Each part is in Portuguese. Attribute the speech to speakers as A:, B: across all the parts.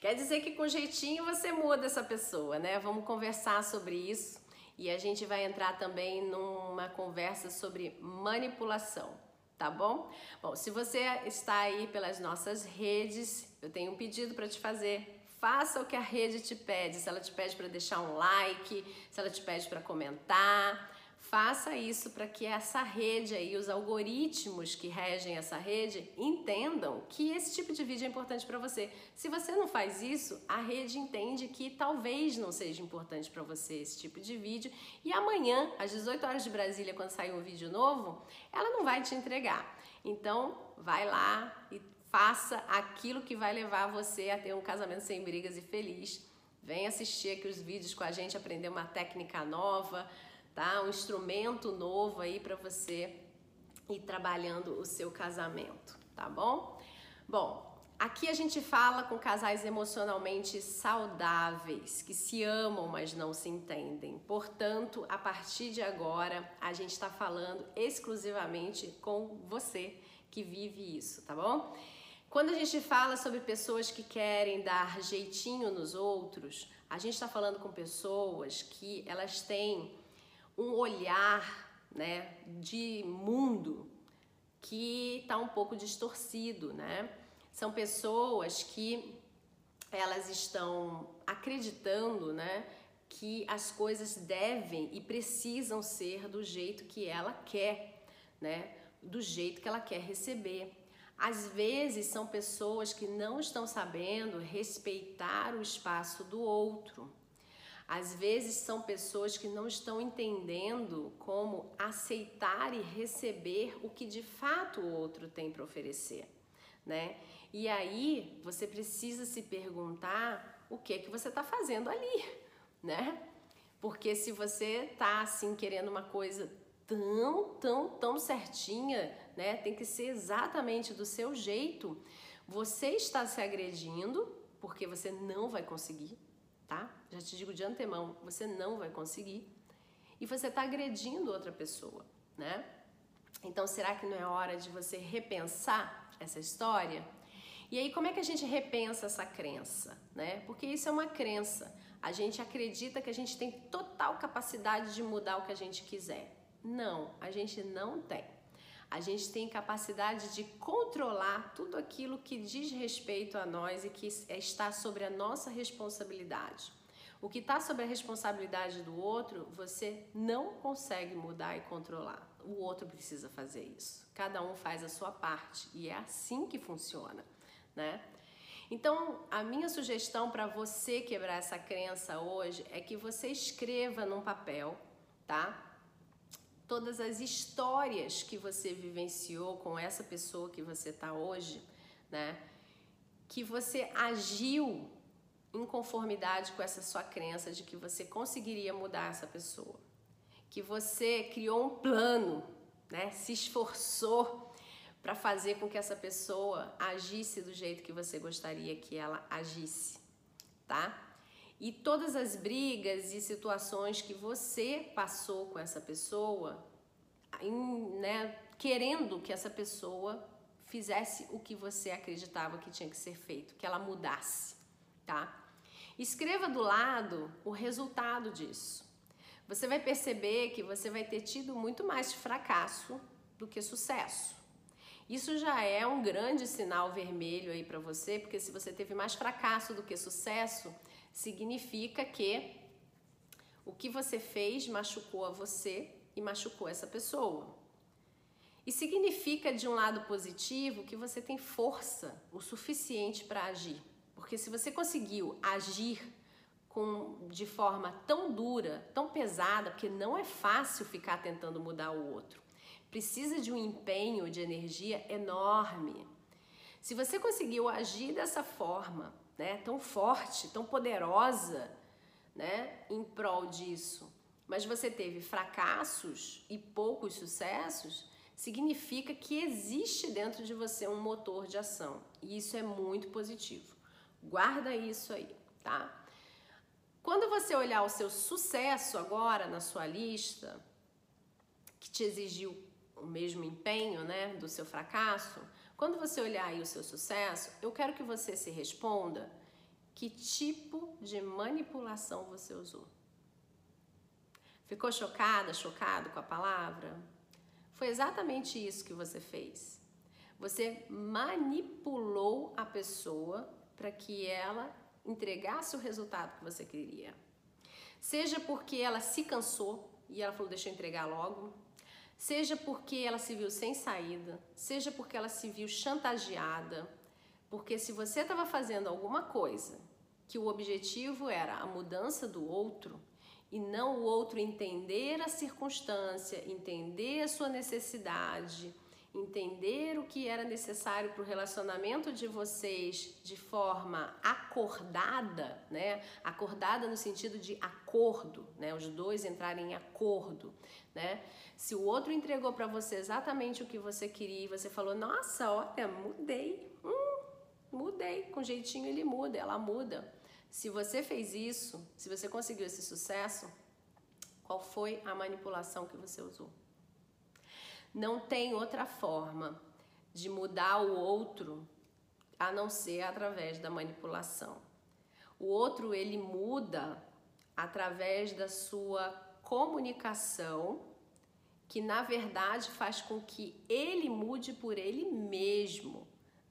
A: Quer dizer que com jeitinho você muda essa pessoa, né? Vamos conversar sobre isso e a gente vai entrar também numa conversa sobre manipulação, tá bom? Bom, se você está aí pelas nossas redes, eu tenho um pedido para te fazer. Faça o que a rede te pede. Se ela te pede para deixar um like, se ela te pede para comentar, Faça isso para que essa rede aí, os algoritmos que regem essa rede, entendam que esse tipo de vídeo é importante para você. Se você não faz isso, a rede entende que talvez não seja importante para você esse tipo de vídeo e amanhã, às 18 horas de Brasília, quando sair um vídeo novo, ela não vai te entregar. Então, vai lá e faça aquilo que vai levar você a ter um casamento sem brigas e feliz. Vem assistir aqui os vídeos com a gente, aprender uma técnica nova tá? Um instrumento novo aí para você ir trabalhando o seu casamento, tá bom? Bom, aqui a gente fala com casais emocionalmente saudáveis, que se amam, mas não se entendem. Portanto, a partir de agora, a gente está falando exclusivamente com você que vive isso, tá bom? Quando a gente fala sobre pessoas que querem dar jeitinho nos outros, a gente está falando com pessoas que elas têm um olhar né, de mundo que está um pouco distorcido, né? São pessoas que elas estão acreditando, né, que as coisas devem e precisam ser do jeito que ela quer, né? Do jeito que ela quer receber. Às vezes são pessoas que não estão sabendo respeitar o espaço do outro. Às vezes são pessoas que não estão entendendo como aceitar e receber o que de fato o outro tem para oferecer, né? E aí você precisa se perguntar o que é que você está fazendo ali, né? Porque se você tá assim querendo uma coisa tão, tão, tão certinha, né? Tem que ser exatamente do seu jeito. Você está se agredindo porque você não vai conseguir, tá? Já te digo de antemão, você não vai conseguir. E você está agredindo outra pessoa, né? Então, será que não é hora de você repensar essa história? E aí, como é que a gente repensa essa crença, né? Porque isso é uma crença. A gente acredita que a gente tem total capacidade de mudar o que a gente quiser. Não, a gente não tem. A gente tem capacidade de controlar tudo aquilo que diz respeito a nós e que está sobre a nossa responsabilidade. O que está sobre a responsabilidade do outro, você não consegue mudar e controlar. O outro precisa fazer isso. Cada um faz a sua parte e é assim que funciona, né? Então, a minha sugestão para você quebrar essa crença hoje é que você escreva num papel, tá? Todas as histórias que você vivenciou com essa pessoa que você está hoje, né? Que você agiu em conformidade com essa sua crença de que você conseguiria mudar essa pessoa. Que você criou um plano, né? Se esforçou para fazer com que essa pessoa agisse do jeito que você gostaria que ela agisse, tá? E todas as brigas e situações que você passou com essa pessoa, em, né, querendo que essa pessoa fizesse o que você acreditava que tinha que ser feito, que ela mudasse, tá? Escreva do lado o resultado disso. Você vai perceber que você vai ter tido muito mais fracasso do que sucesso. Isso já é um grande sinal vermelho aí para você, porque se você teve mais fracasso do que sucesso, significa que o que você fez machucou a você e machucou essa pessoa. E significa, de um lado positivo, que você tem força o suficiente para agir. Porque se você conseguiu agir com, de forma tão dura, tão pesada, porque não é fácil ficar tentando mudar o outro. Precisa de um empenho de energia enorme. Se você conseguiu agir dessa forma, né, tão forte, tão poderosa, né, em prol disso, mas você teve fracassos e poucos sucessos, significa que existe dentro de você um motor de ação. E isso é muito positivo. Guarda isso aí, tá? Quando você olhar o seu sucesso agora na sua lista, que te exigiu o mesmo empenho, né, do seu fracasso, quando você olhar aí o seu sucesso, eu quero que você se responda Que tipo de manipulação você usou? Ficou chocada, chocado com a palavra? Foi exatamente isso que você fez. Você manipulou a pessoa para que ela entregasse o resultado que você queria. Seja porque ela se cansou e ela falou: Deixa eu entregar logo. Seja porque ela se viu sem saída, seja porque ela se viu chantageada. Porque se você estava fazendo alguma coisa que o objetivo era a mudança do outro, e não o outro entender a circunstância, entender a sua necessidade, entender o que era necessário para o relacionamento de vocês de forma acordada, né? Acordada no sentido de acordo, né? Os dois entrarem em acordo, né? Se o outro entregou para você exatamente o que você queria e você falou, nossa, olha, mudei, hum, mudei, com jeitinho ele muda, ela muda. Se você fez isso, se você conseguiu esse sucesso, qual foi a manipulação que você usou? Não tem outra forma de mudar o outro a não ser através da manipulação. O outro ele muda através da sua comunicação, que na verdade faz com que ele mude por ele mesmo,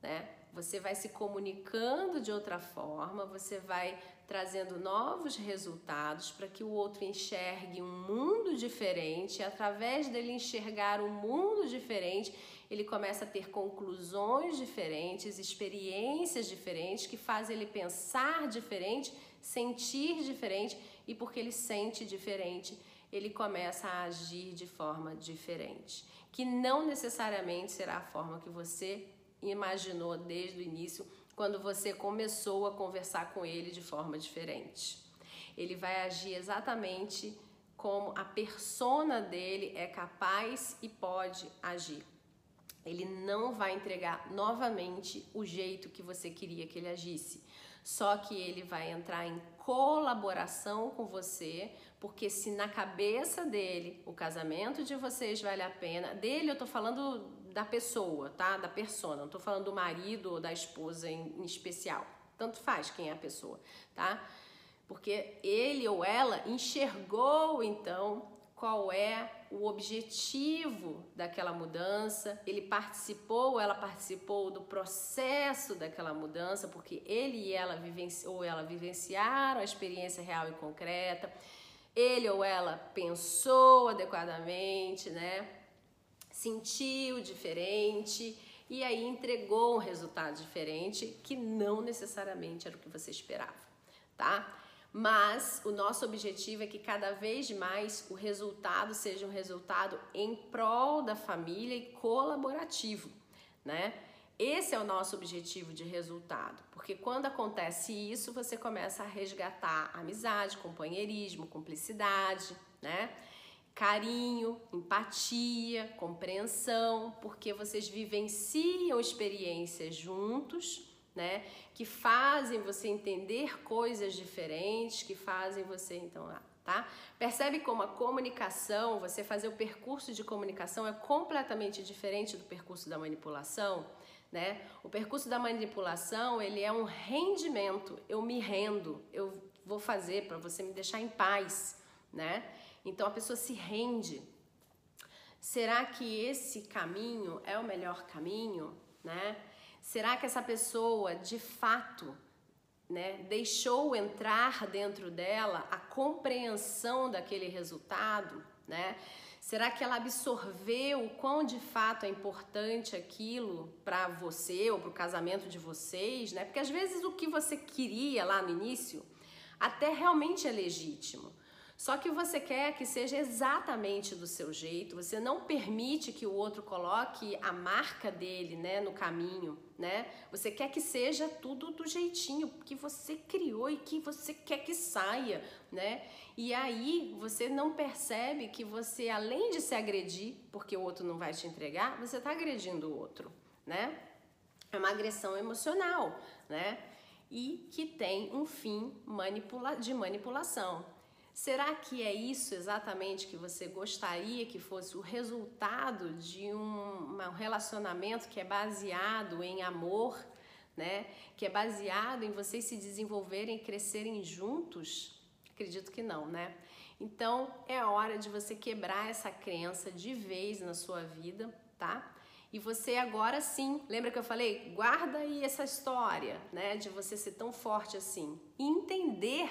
A: né? Você vai se comunicando de outra forma, você vai trazendo novos resultados para que o outro enxergue um mundo diferente. E através dele enxergar um mundo diferente, ele começa a ter conclusões diferentes, experiências diferentes que fazem ele pensar diferente, sentir diferente e porque ele sente diferente, ele começa a agir de forma diferente, que não necessariamente será a forma que você imaginou desde o início, quando você começou a conversar com ele de forma diferente. Ele vai agir exatamente como a persona dele é capaz e pode agir. Ele não vai entregar novamente o jeito que você queria que ele agisse. Só que ele vai entrar em colaboração com você, porque se na cabeça dele o casamento de vocês vale a pena, dele eu tô falando da pessoa, tá? Da persona. Não tô falando do marido ou da esposa em, em especial. Tanto faz quem é a pessoa, tá? Porque ele ou ela enxergou então qual é o objetivo daquela mudança, ele participou, ela participou do processo daquela mudança, porque ele e ela vivenciou, ou ela vivenciaram a experiência real e concreta. Ele ou ela pensou adequadamente, né? Sentiu diferente e aí entregou um resultado diferente que não necessariamente era o que você esperava, tá? Mas o nosso objetivo é que cada vez mais o resultado seja um resultado em prol da família e colaborativo, né? Esse é o nosso objetivo de resultado, porque quando acontece isso, você começa a resgatar amizade, companheirismo, cumplicidade, né? Carinho, empatia, compreensão, porque vocês vivenciam experiências juntos, né? Que fazem você entender coisas diferentes, que fazem você então, ah, tá? Percebe como a comunicação, você fazer o percurso de comunicação é completamente diferente do percurso da manipulação, né? O percurso da manipulação, ele é um rendimento, eu me rendo, eu vou fazer para você me deixar em paz, né? Então a pessoa se rende. Será que esse caminho é o melhor caminho, né? Será que essa pessoa de fato, né, deixou entrar dentro dela a compreensão daquele resultado, né? Será que ela absorveu o quão de fato é importante aquilo para você ou para o casamento de vocês, né? Porque às vezes o que você queria lá no início até realmente é legítimo. Só que você quer que seja exatamente do seu jeito, você não permite que o outro coloque a marca dele, né, no caminho, né? Você quer que seja tudo do jeitinho que você criou e que você quer que saia, né? E aí você não percebe que você, além de se agredir, porque o outro não vai te entregar, você está agredindo o outro, né? É uma agressão emocional, né? E que tem um fim manipula de manipulação. Será que é isso exatamente que você gostaria que fosse o resultado de um, um relacionamento que é baseado em amor, né? Que é baseado em vocês se desenvolverem e crescerem juntos? Acredito que não, né? Então é hora de você quebrar essa crença de vez na sua vida, tá? E você agora sim, lembra que eu falei? Guarda aí essa história, né, de você ser tão forte assim. Entender,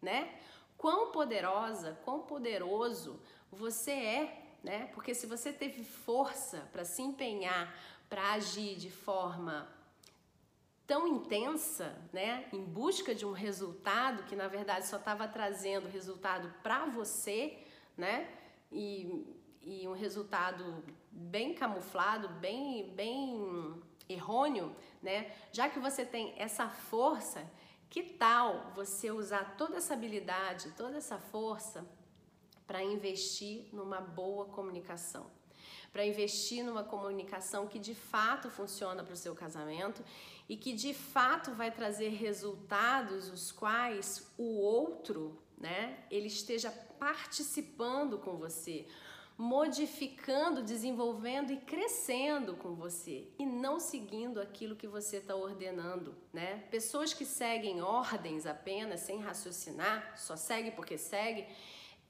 A: né, quão poderosa, quão poderoso você é, né? Porque se você teve força para se empenhar, para agir de forma tão intensa, né, em busca de um resultado que na verdade só estava trazendo resultado para você, né, e, e um resultado bem camuflado, bem, bem errôneo, né, já que você tem essa força, que tal você usar toda essa habilidade, toda essa força para investir numa boa comunicação? Para investir numa comunicação que de fato funciona para o seu casamento e que de fato vai trazer resultados os quais o outro, né, ele esteja participando com você, modificando, desenvolvendo e crescendo com você e não seguindo aquilo que você está ordenando, né? Pessoas que seguem ordens apenas sem raciocinar, só segue porque segue,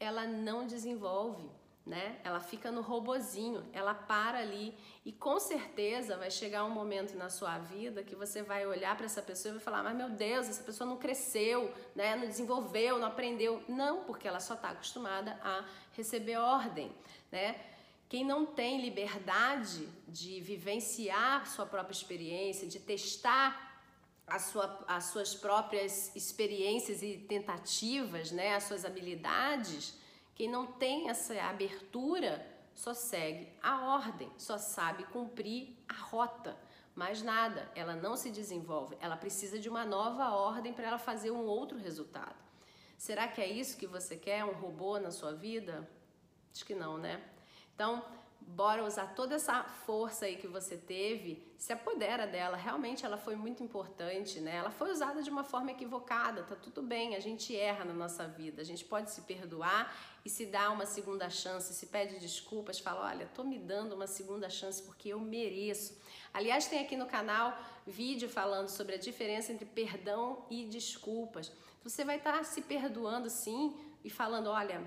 A: ela não desenvolve né? Ela fica no robozinho, ela para ali e com certeza vai chegar um momento na sua vida que você vai olhar para essa pessoa e vai falar: "Mas meu Deus, essa pessoa não cresceu, né? Não desenvolveu, não aprendeu". Não, porque ela só está acostumada a receber ordem, né? Quem não tem liberdade de vivenciar sua própria experiência, de testar sua, as suas próprias experiências e tentativas, né, as suas habilidades, quem não tem essa abertura só segue a ordem, só sabe cumprir a rota. Mais nada, ela não se desenvolve, ela precisa de uma nova ordem para ela fazer um outro resultado. Será que é isso que você quer, um robô na sua vida? Acho que não, né? Então, bora usar toda essa força aí que você teve, se apodera dela. Realmente ela foi muito importante, né? Ela foi usada de uma forma equivocada, tá tudo bem, a gente erra na nossa vida, a gente pode se perdoar e se dar uma segunda chance, se pede desculpas, fala: "Olha, tô me dando uma segunda chance porque eu mereço". Aliás, tem aqui no canal vídeo falando sobre a diferença entre perdão e desculpas. Você vai estar tá se perdoando sim e falando: "Olha,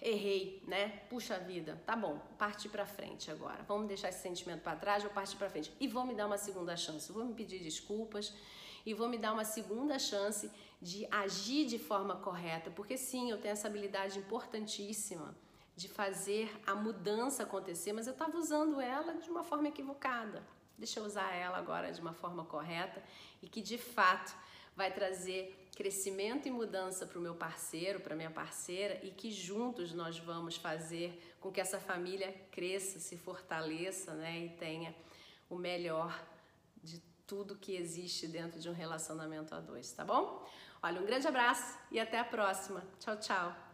A: errei, né? Puxa vida, tá bom, partir para frente agora. Vamos deixar esse sentimento para trás, vou partir para frente e vou me dar uma segunda chance. Vou me pedir desculpas e vou me dar uma segunda chance de agir de forma correta, porque sim, eu tenho essa habilidade importantíssima de fazer a mudança acontecer, mas eu estava usando ela de uma forma equivocada. Deixa eu usar ela agora de uma forma correta e que de fato vai trazer crescimento e mudança para o meu parceiro, para minha parceira e que juntos nós vamos fazer com que essa família cresça, se fortaleça, né, e tenha o melhor de tudo que existe dentro de um relacionamento a dois, tá bom? Olha, um grande abraço e até a próxima. Tchau, tchau.